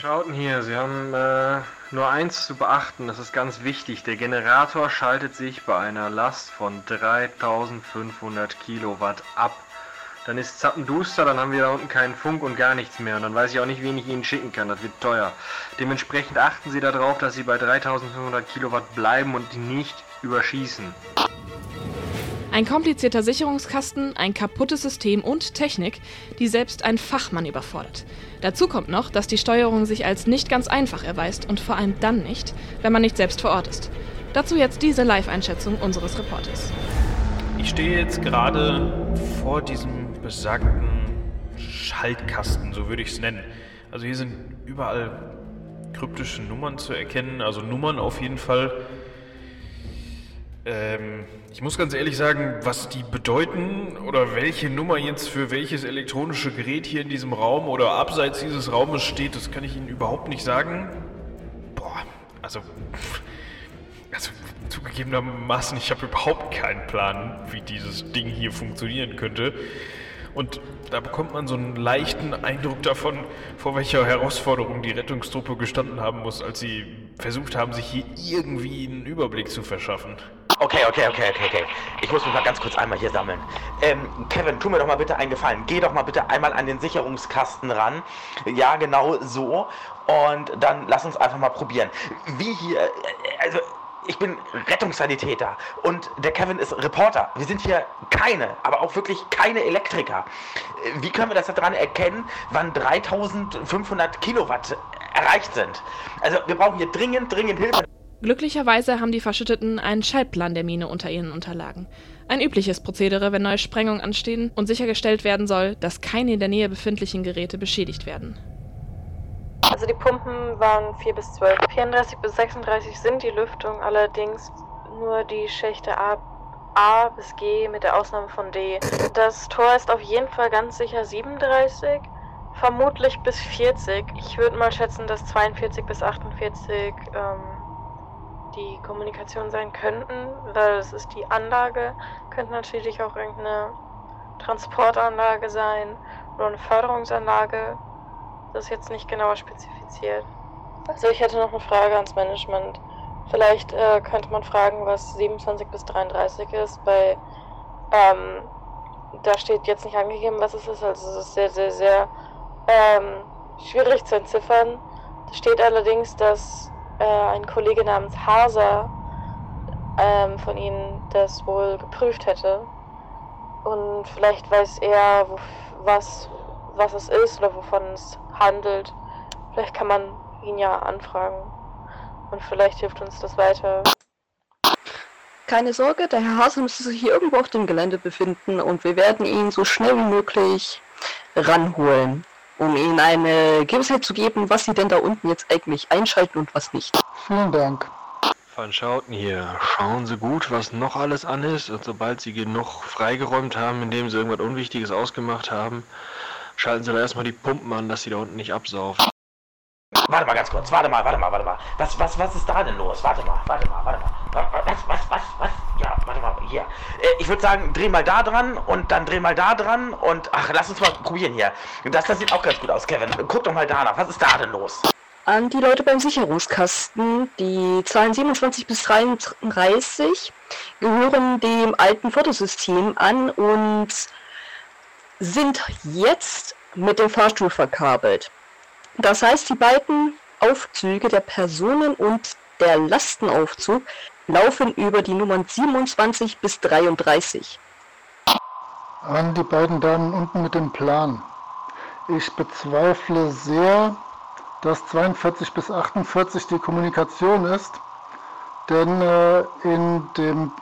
Schauten hier, Sie haben äh, nur eins zu beachten, das ist ganz wichtig. Der Generator schaltet sich bei einer Last von 3500 Kilowatt ab. Dann ist zappenduster, dann haben wir da unten keinen Funk und gar nichts mehr. Und dann weiß ich auch nicht, wen ich Ihnen schicken kann. Das wird teuer. Dementsprechend achten Sie darauf, dass Sie bei 3500 Kilowatt bleiben und nicht überschießen. Ein komplizierter Sicherungskasten, ein kaputtes System und Technik, die selbst ein Fachmann überfordert. Dazu kommt noch, dass die Steuerung sich als nicht ganz einfach erweist und vor allem dann nicht, wenn man nicht selbst vor Ort ist. Dazu jetzt diese Live-Einschätzung unseres Reporters. Ich stehe jetzt gerade vor diesem besagten Schaltkasten, so würde ich es nennen. Also hier sind überall kryptische Nummern zu erkennen, also Nummern auf jeden Fall. Ähm, ich muss ganz ehrlich sagen, was die bedeuten oder welche Nummer jetzt für welches elektronische Gerät hier in diesem Raum oder abseits dieses Raumes steht, das kann ich Ihnen überhaupt nicht sagen. Boah, also, also zugegebenermaßen, ich habe überhaupt keinen Plan, wie dieses Ding hier funktionieren könnte. Und da bekommt man so einen leichten Eindruck davon, vor welcher Herausforderung die Rettungstruppe gestanden haben muss, als sie versucht haben, sich hier irgendwie einen Überblick zu verschaffen. Okay, okay, okay, okay, okay. Ich muss mich mal ganz kurz einmal hier sammeln. Ähm, Kevin, tu mir doch mal bitte einen Gefallen. Geh doch mal bitte einmal an den Sicherungskasten ran. Ja, genau so. Und dann lass uns einfach mal probieren. Wie hier, äh, also ich bin Rettungssanitäter und der Kevin ist Reporter. Wir sind hier keine, aber auch wirklich keine Elektriker. Wie können wir das daran erkennen, wann 3500 Kilowatt erreicht sind? Also wir brauchen hier dringend, dringend Hilfe. Glücklicherweise haben die Verschütteten einen Schaltplan der Mine unter ihren Unterlagen. Ein übliches Prozedere, wenn neue Sprengungen anstehen und sichergestellt werden soll, dass keine in der Nähe befindlichen Geräte beschädigt werden. Also die Pumpen waren 4 bis 12. 34 bis 36 sind die Lüftung, allerdings nur die Schächte A, A bis G mit der Ausnahme von D. Das Tor ist auf jeden Fall ganz sicher 37, vermutlich bis 40. Ich würde mal schätzen, dass 42 bis 48 ähm, die Kommunikation sein könnten, weil es ist die Anlage, könnte natürlich auch irgendeine Transportanlage sein oder eine Förderungsanlage. Das jetzt nicht genauer spezifiziert. Also ich hätte noch eine Frage ans Management. Vielleicht äh, könnte man fragen, was 27 bis 33 ist. Bei ähm, da steht jetzt nicht angegeben, was es ist. Also es ist sehr, sehr, sehr ähm, schwierig zu entziffern. Da steht allerdings, dass äh, ein Kollege namens Haser ähm, von Ihnen das wohl geprüft hätte. Und vielleicht weiß er, wo, was, was es ist oder wovon es handelt. Vielleicht kann man ihn ja anfragen. Und vielleicht hilft uns das weiter. Keine Sorge, der Herr Hase müsste sich hier irgendwo auf dem Gelände befinden und wir werden ihn so schnell wie möglich ranholen, um Ihnen eine Gewissheit zu geben, was Sie denn da unten jetzt eigentlich einschalten und was nicht. Vielen Dank. Van Schauten hier. Schauen Sie gut, was noch alles an ist und sobald Sie genug freigeräumt haben, indem Sie irgendwas Unwichtiges ausgemacht haben, Schalten Sie da erstmal die Pumpen an, dass sie da unten nicht absaufen. Warte mal ganz kurz, warte mal, warte mal, warte mal. Was, was, was ist da denn los? Warte mal, warte mal, warte mal. Was, was, was, was? Ja, warte mal, hier. Äh, ich würde sagen, dreh mal da dran und dann dreh mal da dran und ach, lass uns mal probieren hier. Das, das sieht auch ganz gut aus, Kevin. Guck doch mal da nach. Was ist da denn los? An die Leute beim Sicherungskasten, die Zahlen 27 bis 33 gehören dem alten Fotosystem an und sind jetzt mit dem Fahrstuhl verkabelt. Das heißt, die beiden Aufzüge, der Personen- und der Lastenaufzug, laufen über die Nummern 27 bis 33. An die beiden Damen unten mit dem Plan. Ich bezweifle sehr, dass 42 bis 48 die Kommunikation ist, denn äh, in dem,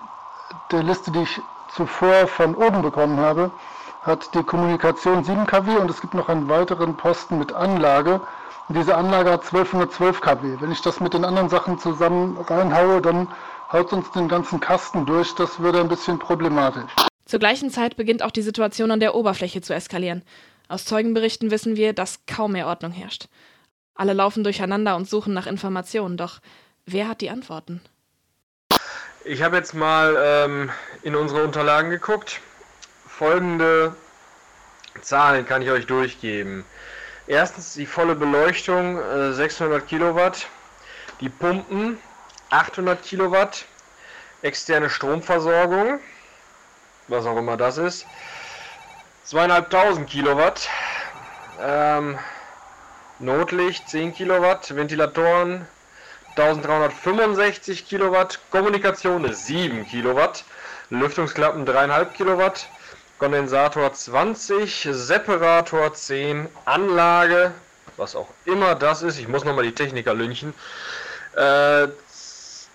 der Liste, die ich zuvor von oben bekommen habe, hat die Kommunikation 7 kW und es gibt noch einen weiteren Posten mit Anlage. Und diese Anlage hat 1212 kW. Wenn ich das mit den anderen Sachen zusammen reinhaue, dann haut uns den ganzen Kasten durch. Das würde ein bisschen problematisch. Zur gleichen Zeit beginnt auch die Situation an der Oberfläche zu eskalieren. Aus Zeugenberichten wissen wir, dass kaum mehr Ordnung herrscht. Alle laufen durcheinander und suchen nach Informationen, doch wer hat die Antworten? Ich habe jetzt mal ähm, in unsere Unterlagen geguckt folgende Zahlen kann ich euch durchgeben. Erstens die volle Beleuchtung, äh, 600 Kilowatt. Die Pumpen, 800 Kilowatt. Externe Stromversorgung, was auch immer das ist. 2500 Kilowatt. Ähm, Notlicht 10 Kilowatt. Ventilatoren 1365 Kilowatt. Kommunikation 7 Kilowatt. Lüftungsklappen 3,5 Kilowatt. Kondensator 20, Separator 10, Anlage, was auch immer das ist, ich muss nochmal die Techniker lünchen, äh,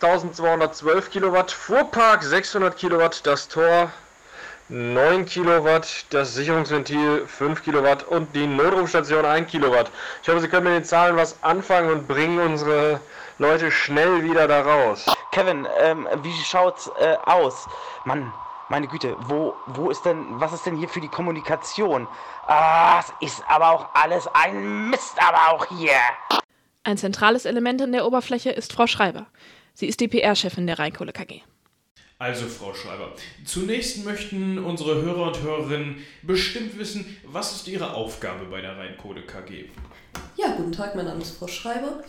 1212 Kilowatt, Fuhrpark 600 Kilowatt, das Tor 9 Kilowatt, das Sicherungsventil 5 Kilowatt und die Notrufstation 1 Kilowatt. Ich hoffe, Sie können mit den Zahlen was anfangen und bringen unsere Leute schnell wieder da raus. Kevin, ähm, wie schaut's äh, aus? Mann, meine Güte, wo, wo ist denn, was ist denn hier für die Kommunikation? Ah, es ist aber auch alles ein Mist, aber auch hier. Ein zentrales Element in der Oberfläche ist Frau Schreiber. Sie ist die PR-Chefin der Rheinkohle KG. Also, Frau Schreiber, zunächst möchten unsere Hörer und Hörerinnen bestimmt wissen, was ist Ihre Aufgabe bei der Rheinkohle KG? Ja, guten Tag, mein Name ist Frau Schreiber.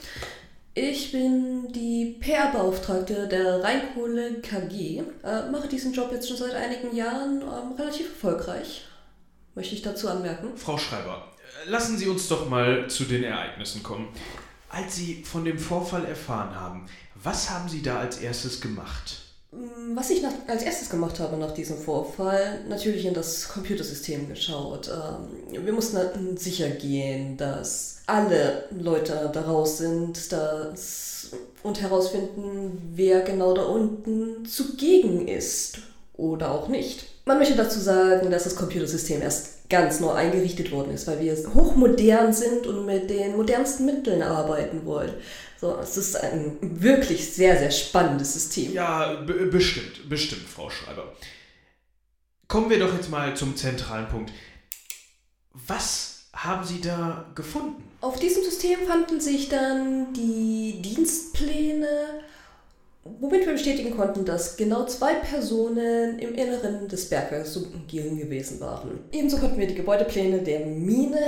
Ich bin die PR-Beauftragte der Rheinkohle KG, äh, mache diesen Job jetzt schon seit einigen Jahren ähm, relativ erfolgreich. Möchte ich dazu anmerken. Frau Schreiber, lassen Sie uns doch mal zu den Ereignissen kommen. Als Sie von dem Vorfall erfahren haben, was haben Sie da als erstes gemacht? Mm, was ich nach, als erstes gemacht habe nach diesem Vorfall, natürlich in das Computersystem geschaut. Ähm, wir mussten sicher gehen, dass alle Leute daraus sind dass, und herausfinden, wer genau da unten zugegen ist oder auch nicht. Man möchte dazu sagen, dass das Computersystem erst ganz neu eingerichtet worden ist, weil wir hochmodern sind und mit den modernsten Mitteln arbeiten wollen. So, es ist ein wirklich sehr, sehr spannendes System. Ja, bestimmt, bestimmt, Frau Schreiber. Kommen wir doch jetzt mal zum zentralen Punkt. Was haben Sie da gefunden? Auf diesem System fanden sich dann die Dienstpläne, womit wir bestätigen konnten, dass genau zwei Personen im Inneren des Bergwerks Sumpengielen gewesen waren. Ebenso konnten wir die Gebäudepläne der Mine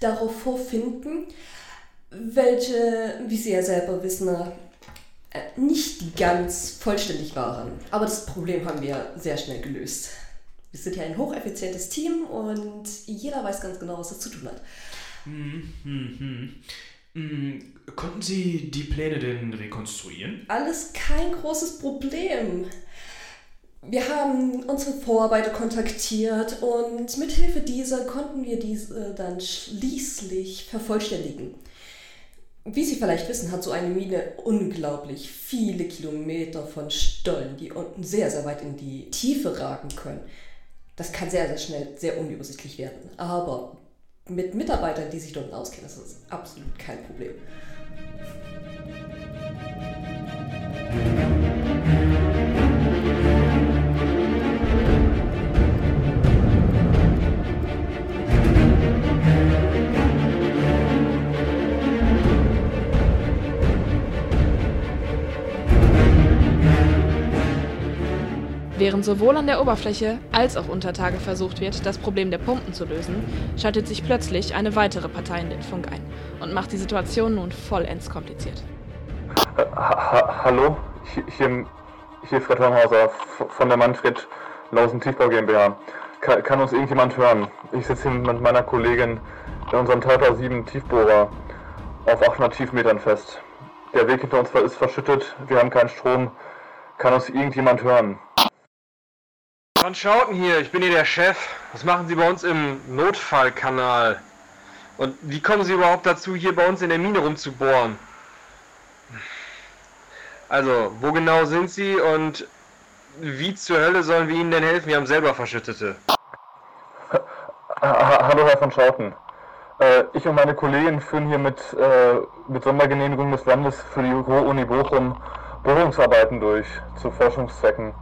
darauf vorfinden, welche, wie Sie ja selber wissen, äh, nicht ganz vollständig waren. Aber das Problem haben wir sehr schnell gelöst. Wir sind ja ein hocheffizientes Team und jeder weiß ganz genau, was er zu tun hat. Hm, hm, hm. Konnten Sie die Pläne denn rekonstruieren? Alles kein großes Problem. Wir haben unsere Vorarbeiter kontaktiert und mithilfe dieser konnten wir diese dann schließlich vervollständigen. Wie Sie vielleicht wissen, hat so eine Mine unglaublich viele Kilometer von Stollen, die unten sehr, sehr weit in die Tiefe ragen können. Das kann sehr, sehr schnell sehr unübersichtlich werden. Aber mit Mitarbeitern, die sich dort auskennen, ist das absolut kein Problem. thank you Während sowohl an der Oberfläche als auch unter Tage versucht wird, das Problem der Pumpen zu lösen, schaltet sich plötzlich eine weitere Partei in den Funk ein und macht die Situation nun vollends kompliziert. Ha hallo, hier, hier Fred Hornhauser von der Manfred Lausen Tiefbau GmbH. Kann, kann, uns irgendjemand hören? Ich sitze hier mit meiner Kollegin in unserem Tauter 7 Tiefbohrer auf 800 Tiefmetern fest. Der Weg hinter uns ist verschüttet, wir haben keinen Strom. Kann uns irgendjemand hören? Van Schauten hier, ich bin hier der Chef. Was machen Sie bei uns im Notfallkanal? Und wie kommen Sie überhaupt dazu, hier bei uns in der Mine rumzubohren? Also, wo genau sind Sie und wie zur Hölle sollen wir Ihnen denn helfen? Wir haben selber Verschüttete. Hallo, Herr von Schauten. Äh, ich und meine Kollegen führen hier mit, äh, mit Sondergenehmigung des Landes für die Ruhr-Uni Bochum Bohrungsarbeiten durch zu Forschungszwecken.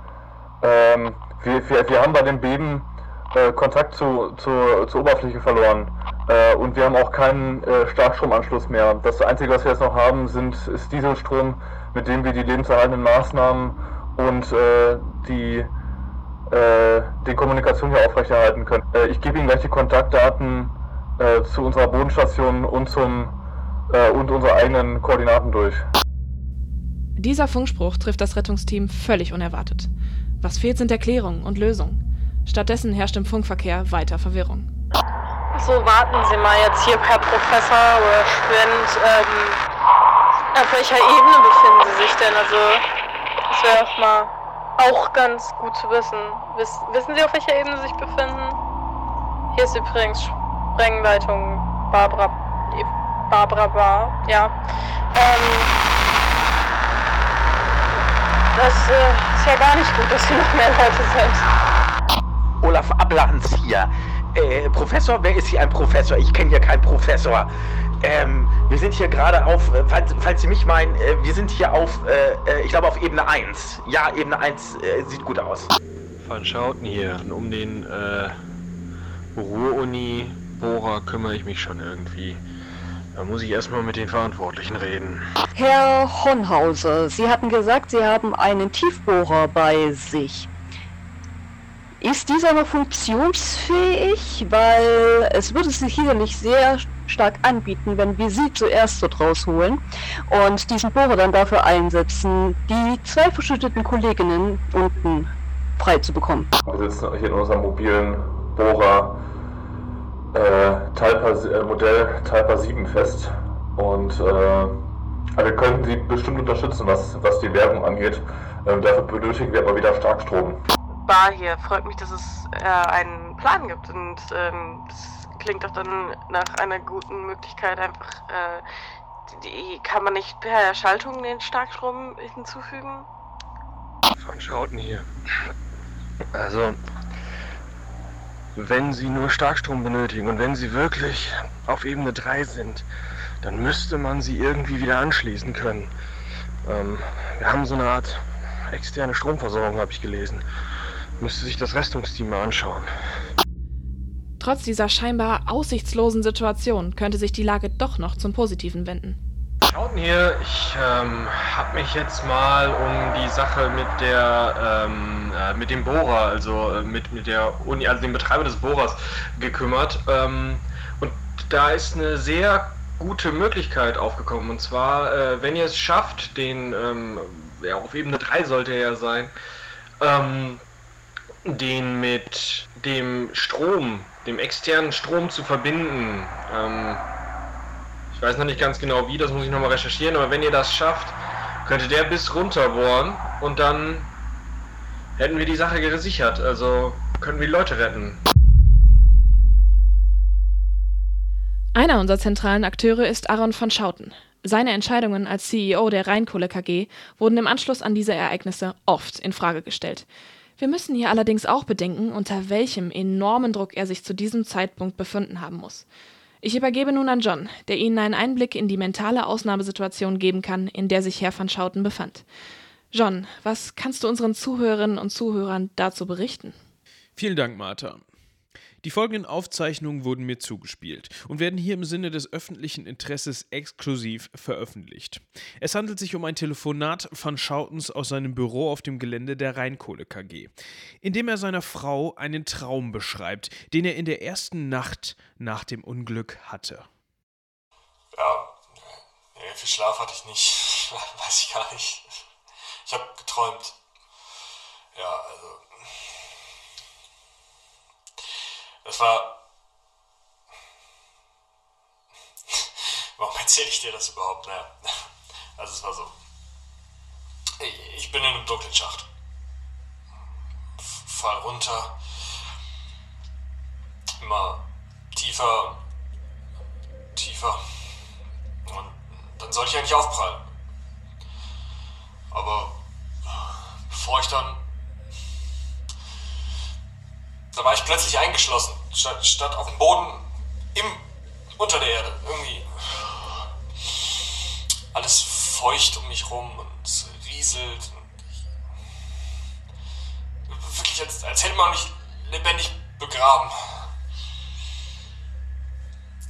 Ähm, wir, wir, wir haben bei dem Beben äh, Kontakt zu, zu, zur Oberfläche verloren. Äh, und wir haben auch keinen äh, Starkstromanschluss mehr. Das Einzige, was wir jetzt noch haben, sind, ist Dieselstrom, mit dem wir die lebenserhaltenden Maßnahmen und äh, die, äh, die Kommunikation hier aufrechterhalten können. Äh, ich gebe Ihnen gleich die Kontaktdaten zu unserer Bodenstation und zum und unsere eigenen Koordinaten durch. Dieser Funkspruch trifft das Rettungsteam völlig unerwartet. Was fehlt, sind Erklärungen und Lösungen. Stattdessen herrscht im Funkverkehr weiter Verwirrung. So, warten Sie mal jetzt hier, Herr Professor oder Student. Ähm, auf welcher Ebene befinden Sie sich denn? Also, das wäre auch mal auch ganz gut zu wissen. Wiss, wissen Sie, auf welcher Ebene Sie sich befinden? Hier ist übrigens Sprengleitung Barbara. Barbara Bar, ja. Ähm, das äh, ist ja gar nicht gut, dass hier noch mehr Leute sind. Olaf Ablanz hier. Äh, Professor? Wer ist hier ein Professor? Ich kenne hier keinen Professor. Ähm, wir sind hier gerade auf, äh, falls, falls Sie mich meinen, äh, wir sind hier auf, äh, äh ich glaube auf Ebene 1. Ja, Ebene 1 äh, sieht gut aus. Van Schauten hier. Um den äh, Ruhr-Uni-Bohrer kümmere ich mich schon irgendwie. Da muss ich erstmal mit den Verantwortlichen reden. Herr Honhauser, Sie hatten gesagt, Sie haben einen Tiefbohrer bei sich. Ist dieser noch funktionsfähig? Weil es würde sich sicherlich sehr stark anbieten, wenn wir sie zuerst dort rausholen und diesen Bohrer dann dafür einsetzen, die zwei verschütteten Kolleginnen unten frei zu bekommen. Wir sitzen hier in unserem mobilen Bohrer äh, Talpa, äh, Modell Talpa 7 fest und äh, wir könnten sie bestimmt unterstützen, was, was die Werbung angeht. Ähm, dafür benötigen wir aber wieder Starkstrom. Bar hier. Freut mich, dass es äh, einen Plan gibt und ähm, das klingt doch dann nach einer guten Möglichkeit einfach. Äh, die, kann man nicht per Schaltung den Starkstrom hinzufügen? Von Schauten hier. Also, wenn Sie nur Starkstrom benötigen und wenn Sie wirklich auf Ebene 3 sind, dann müsste man sie irgendwie wieder anschließen können. Ähm, wir haben so eine Art externe Stromversorgung, habe ich gelesen. Müsste sich das Restungsteam mal anschauen. Trotz dieser scheinbar aussichtslosen Situation könnte sich die Lage doch noch zum Positiven wenden. Schauten hier, ich ähm, habe mich jetzt mal um die Sache mit der ähm, äh, mit dem Bohrer, also äh, mit, mit der Uni, also dem Betreiber des Bohrers gekümmert. Ähm, und da ist eine sehr gute Möglichkeit aufgekommen. Und zwar, äh, wenn ihr es schafft, den, ähm, ja, auf Ebene 3 sollte er ja sein, ähm, den mit dem Strom, dem externen Strom zu verbinden. Ich weiß noch nicht ganz genau wie, das muss ich nochmal recherchieren, aber wenn ihr das schafft, könnte der bis runter bohren und dann hätten wir die Sache gesichert. Also können wir Leute retten. Einer unserer zentralen Akteure ist Aaron von Schauten. Seine Entscheidungen als CEO der Rheinkohle KG wurden im Anschluss an diese Ereignisse oft in Frage gestellt. Wir müssen hier allerdings auch bedenken, unter welchem enormen Druck er sich zu diesem Zeitpunkt befunden haben muss. Ich übergebe nun an John, der Ihnen einen Einblick in die mentale Ausnahmesituation geben kann, in der sich Herr van Schouten befand. John, was kannst du unseren Zuhörerinnen und Zuhörern dazu berichten? Vielen Dank, Martha. Die folgenden Aufzeichnungen wurden mir zugespielt und werden hier im Sinne des öffentlichen Interesses exklusiv veröffentlicht. Es handelt sich um ein Telefonat von Schautens aus seinem Büro auf dem Gelände der Rheinkohle KG, in dem er seiner Frau einen Traum beschreibt, den er in der ersten Nacht nach dem Unglück hatte. Ja, viel Schlaf hatte ich nicht, weiß ich gar nicht. Ich habe geträumt. Ja, also Das war. Warum erzähle ich dir das überhaupt? Naja, also es war so. Ich bin in einem dunklen Schacht. Fall runter. Immer tiefer. Tiefer. Und dann sollte ich eigentlich aufprallen. Aber bevor ich dann da war ich plötzlich eingeschlossen, statt, statt auf dem Boden im, unter der Erde. Irgendwie alles feucht um mich rum und es rieselt. Und wirklich, als, als hätte man mich lebendig begraben.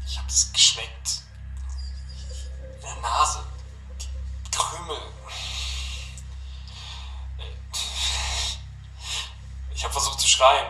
Ich habe es geschmeckt. In der Nase. Die Krümel. Ich habe versucht zu schreien.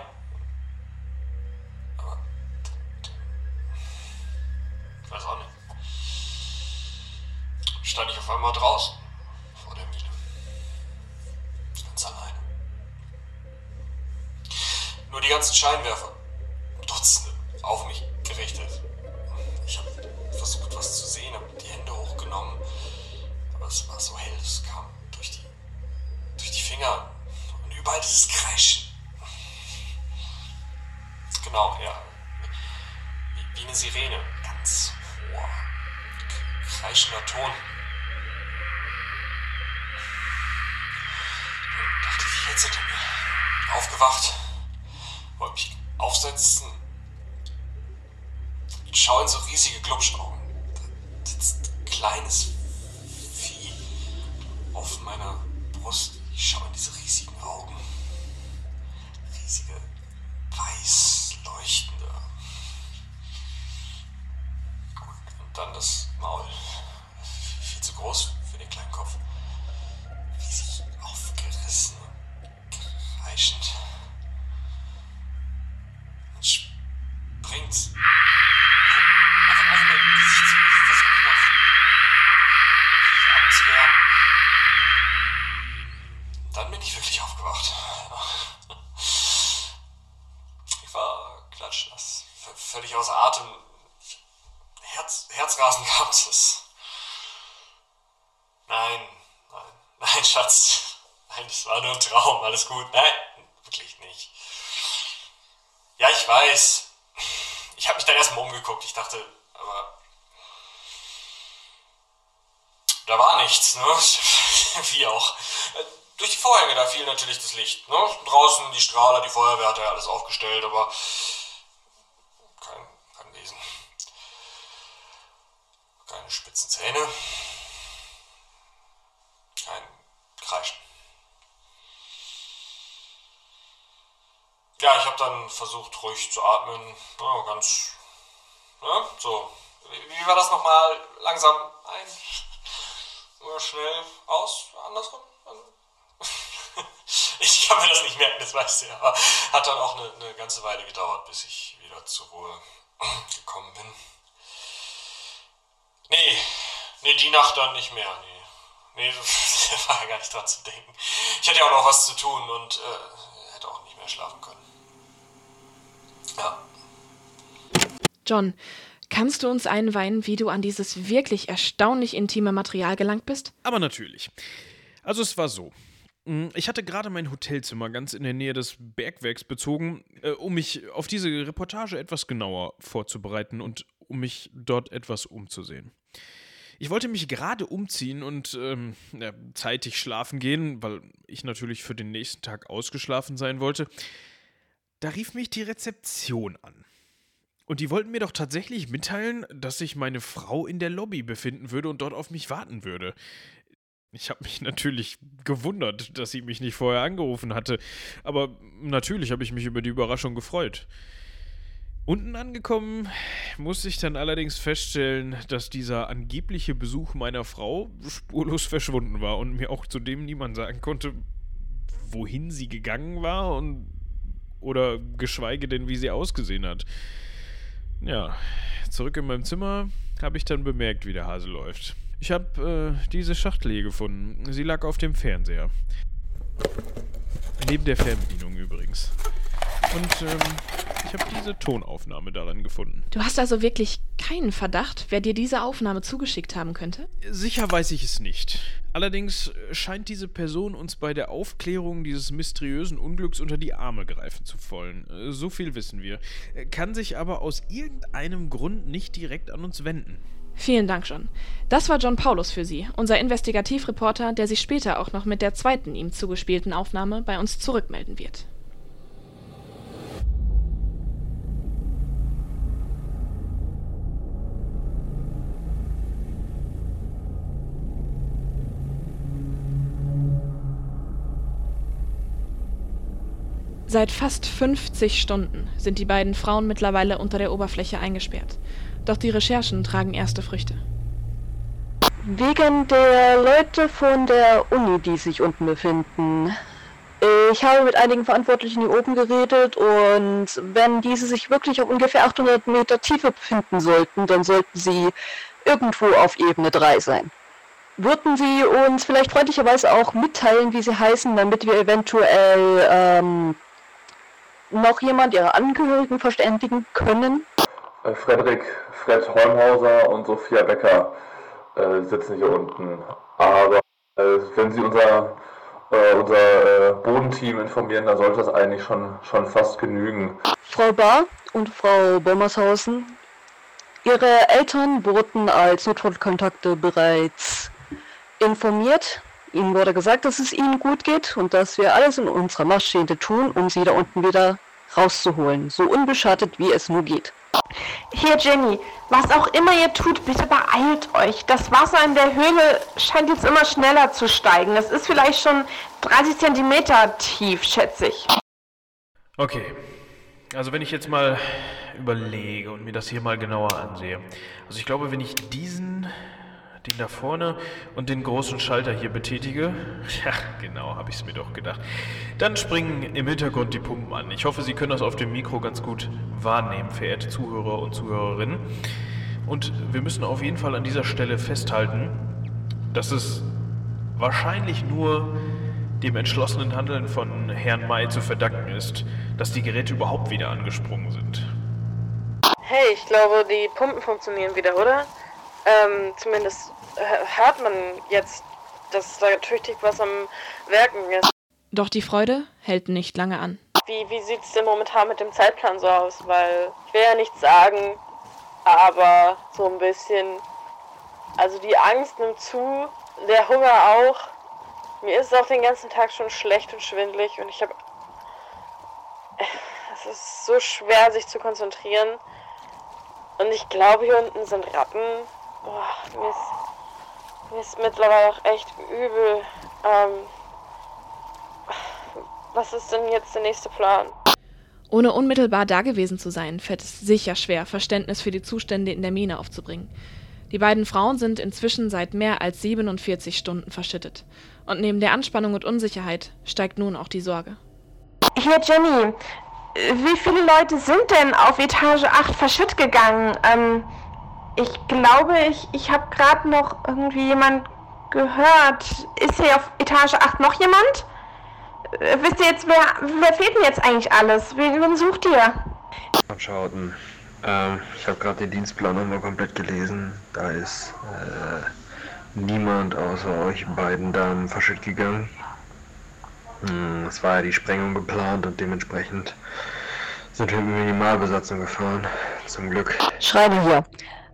Jetzt hinter mir. Aufgewacht. Wollte mich aufsetzen. Ich schaue in so riesige Glubschaugen. Da sitzt ein kleines Vieh auf meiner Brust. Ich schaue in diese riesigen Augen. Riesige, weiß leuchtende. Und dann das Maul. Viel zu groß Dann bin ich wirklich aufgewacht. Ich war klatschnass. Völlig außer Atem. Herz, Herzrasen gehabt. Das nein, nein, nein, Schatz. Nein, das war nur ein Traum. Alles gut. Nein, wirklich nicht. Ja, ich weiß. Ich habe mich dann erstmal umgeguckt. Ich dachte, da war nichts, ne? Wie auch. Durch die Vorhänge, da fiel natürlich das Licht, ne? Draußen die Strahler, die Feuerwehr hat ja alles aufgestellt, aber kein, kein Wesen. Keine spitzen Zähne. Kein Kreischen. Ja, ich habe dann versucht, ruhig zu atmen. Ja, ganz. Ja, so. Wie war das nochmal? Langsam ein. Schnell aus. Andersrum. Ich kann mir das nicht merken, das weißt du ja. Aber hat dann auch eine, eine ganze Weile gedauert, bis ich wieder zur Ruhe gekommen bin. Nee, nee, die Nacht dann nicht mehr. Nee, nee, da war ja gar nicht dran zu denken. Ich hatte ja auch noch was zu tun und äh, hätte auch nicht mehr schlafen können. Ja. John, kannst du uns einweihen, wie du an dieses wirklich erstaunlich intime Material gelangt bist? Aber natürlich. Also es war so. Mm, Ich hatte gerade mein Hotelzimmer ganz in der Nähe des Bergwerks bezogen, äh, um mich auf diese Reportage etwas genauer vorzubereiten und um mich dort etwas umzusehen. Ich wollte mich gerade umziehen und ähm, ja, zeitig schlafen gehen, weil ich natürlich für den nächsten Tag ausgeschlafen sein wollte. Da rief mich die Rezeption an. Und die wollten mir doch tatsächlich mitteilen, dass sich meine Frau in der Lobby befinden würde und dort auf mich warten würde. Ich habe mich natürlich gewundert, dass sie mich nicht vorher angerufen hatte, aber natürlich habe ich mich über die Überraschung gefreut. Unten angekommen musste ich dann allerdings feststellen, dass dieser angebliche Besuch meiner Frau spurlos verschwunden war und mir auch zudem niemand sagen konnte, wohin sie gegangen war und oder geschweige denn, wie sie ausgesehen hat. Ja, zurück in meinem Zimmer habe ich dann bemerkt, wie der Hase läuft. Ich habe äh, diese Schachtel hier gefunden. Sie lag auf dem Fernseher. Neben der Fernbedienung übrigens. Und ähm, ich habe diese Tonaufnahme daran gefunden. Du hast also wirklich keinen Verdacht, wer dir diese Aufnahme zugeschickt haben könnte? Sicher weiß ich es nicht. Allerdings scheint diese Person uns bei der Aufklärung dieses mysteriösen Unglücks unter die Arme greifen zu wollen. Äh, So viel wissen wir. Äh, Kann sich aber aus irgendeinem Grund nicht direkt an uns wenden. Vielen Dank, John. Das war John Paulus für Sie, unser Investigativreporter, der sich später auch noch mit der zweiten ihm zugespielten Aufnahme bei uns zurückmelden wird. Seit fast 50 Stunden sind die beiden Frauen mittlerweile unter der Oberfläche eingesperrt. Doch die Recherchen tragen erste Früchte. Wegen der Leute von der Uni, die sich unten befinden. Ich habe mit einigen Verantwortlichen hier oben geredet und wenn diese sich wirklich auf ungefähr 800 Meter Tiefe befinden sollten, dann sollten sie irgendwo auf Ebene 3 sein. würden Sie uns vielleicht freundlicherweise auch mitteilen, wie Sie heißen, damit wir eventuell ähm, noch jemand Ihrer Angehörigen verständigen können? Äh, Frederik, Fred Holmhauser und Sophia Becker äh, sitzen hier unten. Aber äh, wenn Sie unser, äh, unser äh, Bodenteam informieren, dann sollte das eigentlich schon, schon fast genügen. Frau Bar und Frau Bommershausen, Ihre Eltern wurden als Notfallkontakte bereits informiert. Ihnen wurde gesagt, dass es Ihnen gut geht und dass wir alles in unserer Macht Stehende tun, um Sie da unten wieder rauszuholen, so unbeschadet wie es nur geht. Hier, Jenny, was auch immer ihr tut, bitte beeilt euch. Das Wasser in der Höhle scheint jetzt immer schneller zu steigen. Das ist vielleicht schon 30 Zentimeter tief, schätze ich. Okay. Also wenn ich jetzt mal überlege und mir das hier mal genauer ansehe. Also ich glaube, wenn ich diesen, den da vorne und den großen Schalter hier betätige, ja genau, habe ich es mir doch gedacht, dann springen im Hintergrund die Pumpen an. Ich hoffe, Sie können das auf dem Mikro ganz gut wahrnehmen, verehrte Zuhörer und Zuhörerinnen. Und wir müssen auf jeden Fall an dieser Stelle festhalten, dass es wahrscheinlich nur dem entschlossenen Handeln von Herrn May zu verdanken ist, dass die Geräte überhaupt wieder angesprungen sind. Hey, ich glaube, die Pumpen funktionieren wieder, oder? Ähm, zumindest hört man jetzt, dass da tüchtig was am Werken ist. Doch die Freude hält nicht lange an. Wie, wie sieht es denn momentan mit dem Zeitplan so aus? Weil ich will ja nichts sagen, aber so ein bisschen. Also die Angst nimmt zu, der Hunger auch. Mir ist auch den ganzen Tag schon schlecht und schwindlig und ich habe. Es ist so schwer, sich zu konzentrieren. Und ich glaube, hier unten sind Ratten. Boah, mir ist, mir ist mittlerweile auch echt übel. Ähm, was ist denn jetzt der nächste Plan? Ohne unmittelbar dagewesen zu sein, fällt es sicher schwer, Verständnis für die Zustände in der Mine aufzubringen. Die beiden Frauen sind inzwischen seit mehr als 47 Stunden verschüttet. Und neben der Anspannung und Unsicherheit steigt nun auch die Sorge. Hier, Jenny, wie viele Leute sind denn auf Etage 8 verschütt gegangen? Ähm, ich glaube, ich, ich habe gerade noch irgendwie jemand gehört. Ist hier auf Etage 8 noch jemand? Äh, wisst ihr jetzt, wer, wer fehlt denn jetzt eigentlich alles? Wen, wen sucht ihr? Schauten. Ähm, ich habe gerade den Dienstplan nochmal komplett gelesen. Da ist äh, niemand außer euch beiden Damen verschütt gegangen. Hm, es war ja die Sprengung geplant und dementsprechend sind wir mit Minimalbesatzung gefahren. Zum Glück. Schreibe hier.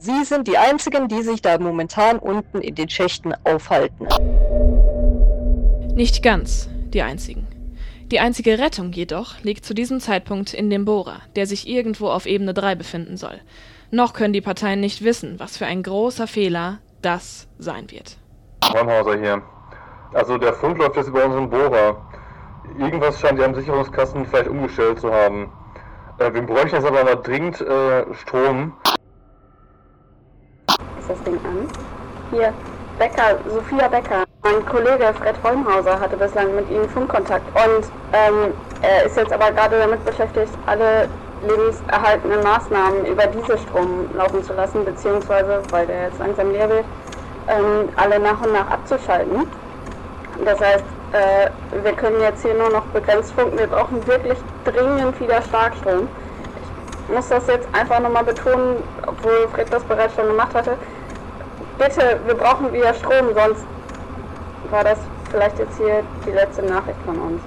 Sie sind die Einzigen, die sich da momentan unten in den Schächten aufhalten. Nicht ganz die einzigen. Die einzige Rettung jedoch liegt zu diesem Zeitpunkt in dem Bohrer, der sich irgendwo auf Ebene 3 befinden soll. Noch können die Parteien nicht wissen, was für ein großer Fehler das sein wird. Hornhauser hier. Also der Funk läuft jetzt über unseren Bohrer. Irgendwas scheint ja am Sicherungskasten vielleicht umgestellt zu haben. Äh, wir bräuchten jetzt aber mal dringend äh, Strom. Das Ding an? Hier, Becker, Sophia Becker. Mein Kollege Fred Holmhauser hatte bislang mit ihm Funkkontakt und ähm, er ist jetzt aber gerade damit beschäftigt, alle lebenserhaltenden Maßnahmen über Dieselstrom laufen zu lassen, beziehungsweise, weil der jetzt langsam leer wird, ähm, alle nach und nach abzuschalten. Das heißt, äh, wir können jetzt hier nur noch begrenzt funken. Wir brauchen wirklich dringend wieder Starkstrom. Ich muss das jetzt einfach nochmal betonen, obwohl Fred das bereits schon gemacht hatte. Bitte, wir brauchen wieder Strom, sonst war das vielleicht jetzt hier die letzte Nachricht von uns.